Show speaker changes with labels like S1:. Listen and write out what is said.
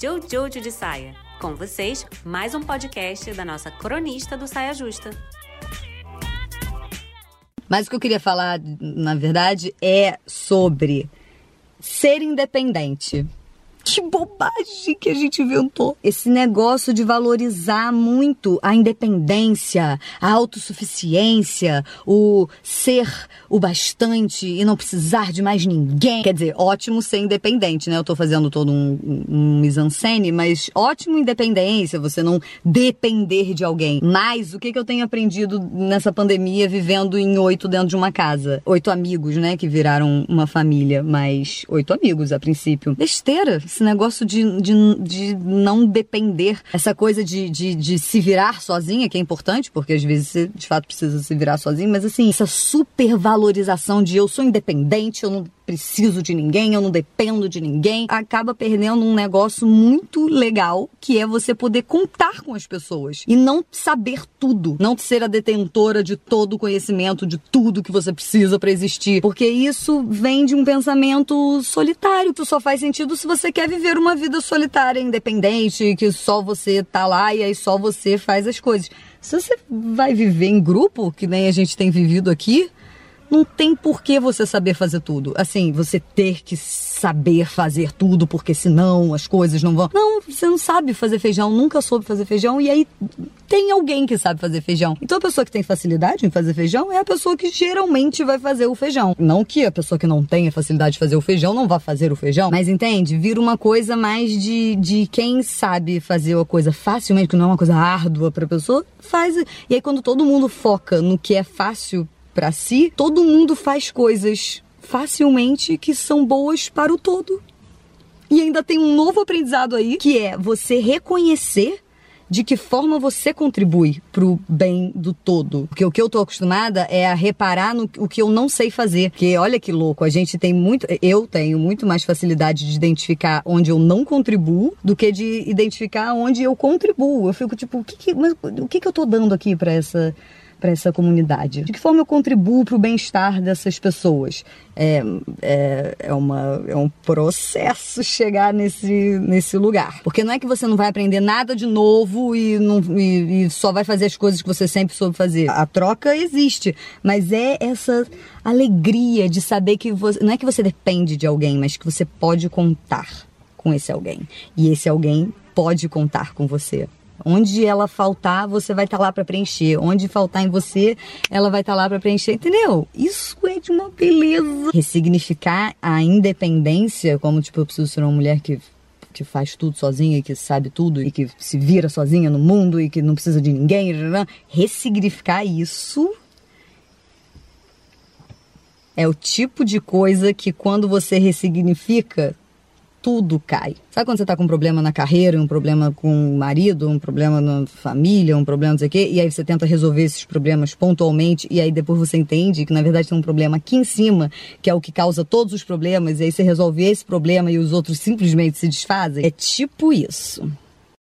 S1: Jojo de Saia. Com vocês, mais um podcast da nossa cronista do Saia Justa.
S2: Mas o que eu queria falar, na verdade, é sobre ser independente. Que bobagem que a gente inventou. Esse negócio de valorizar muito a independência, a autossuficiência, o ser o bastante e não precisar de mais ninguém. Quer dizer, ótimo ser independente, né? Eu tô fazendo todo um, um mise-en-scène, mas ótimo independência, você não depender de alguém. Mas o que, que eu tenho aprendido nessa pandemia vivendo em oito dentro de uma casa? Oito amigos, né? Que viraram uma família, mas oito amigos a princípio. Besteira esse negócio de, de, de não depender, essa coisa de, de, de, se virar sozinha, que é importante, porque às vezes você de fato precisa se virar sozinho, mas assim, essa supervalorização de eu sou independente, eu não preciso de ninguém, eu não dependo de ninguém, acaba perdendo um negócio muito legal, que é você poder contar com as pessoas e não saber tudo, não ser a detentora de todo o conhecimento, de tudo que você precisa para existir, porque isso vem de um pensamento solitário, que só faz sentido se você quer viver uma vida solitária, independente, que só você tá lá e aí só você faz as coisas. Se você vai viver em grupo, que nem a gente tem vivido aqui, não tem por que você saber fazer tudo. Assim, você ter que saber fazer tudo, porque senão as coisas não vão. Não, você não sabe fazer feijão, nunca soube fazer feijão, e aí tem alguém que sabe fazer feijão. Então a pessoa que tem facilidade em fazer feijão é a pessoa que geralmente vai fazer o feijão. Não que a pessoa que não tenha facilidade de fazer o feijão não vá fazer o feijão, mas entende? Vira uma coisa mais de, de quem sabe fazer a coisa facilmente, que não é uma coisa árdua pra pessoa, faz. E aí quando todo mundo foca no que é fácil para si, todo mundo faz coisas facilmente que são boas para o todo. E ainda tem um novo aprendizado aí, que é você reconhecer de que forma você contribui pro bem do todo. Porque o que eu tô acostumada é a reparar no o que eu não sei fazer. Porque olha que louco, a gente tem muito, eu tenho muito mais facilidade de identificar onde eu não contribuo do que de identificar onde eu contribuo. Eu fico tipo, o que, que mas, o que, que eu tô dando aqui para essa para essa comunidade? De que forma eu contribuo para o bem-estar dessas pessoas? É, é, é, uma, é um processo chegar nesse, nesse lugar. Porque não é que você não vai aprender nada de novo e, não, e, e só vai fazer as coisas que você sempre soube fazer. A troca existe, mas é essa alegria de saber que você. Não é que você depende de alguém, mas que você pode contar com esse alguém. E esse alguém pode contar com você. Onde ela faltar, você vai estar tá lá para preencher. Onde faltar em você, ela vai estar tá lá para preencher, entendeu? Isso é de uma beleza. Ressignificar a independência, como tipo, eu preciso ser uma mulher que que faz tudo sozinha, que sabe tudo e que se vira sozinha no mundo e que não precisa de ninguém, ressignificar isso é o tipo de coisa que quando você ressignifica, tudo cai. Sabe quando você tá com um problema na carreira, um problema com o marido, um problema na família, um problema não sei o quê, e aí você tenta resolver esses problemas pontualmente, e aí depois você entende que na verdade tem um problema aqui em cima, que é o que causa todos os problemas, e aí você resolve esse problema e os outros simplesmente se desfazem? É tipo isso.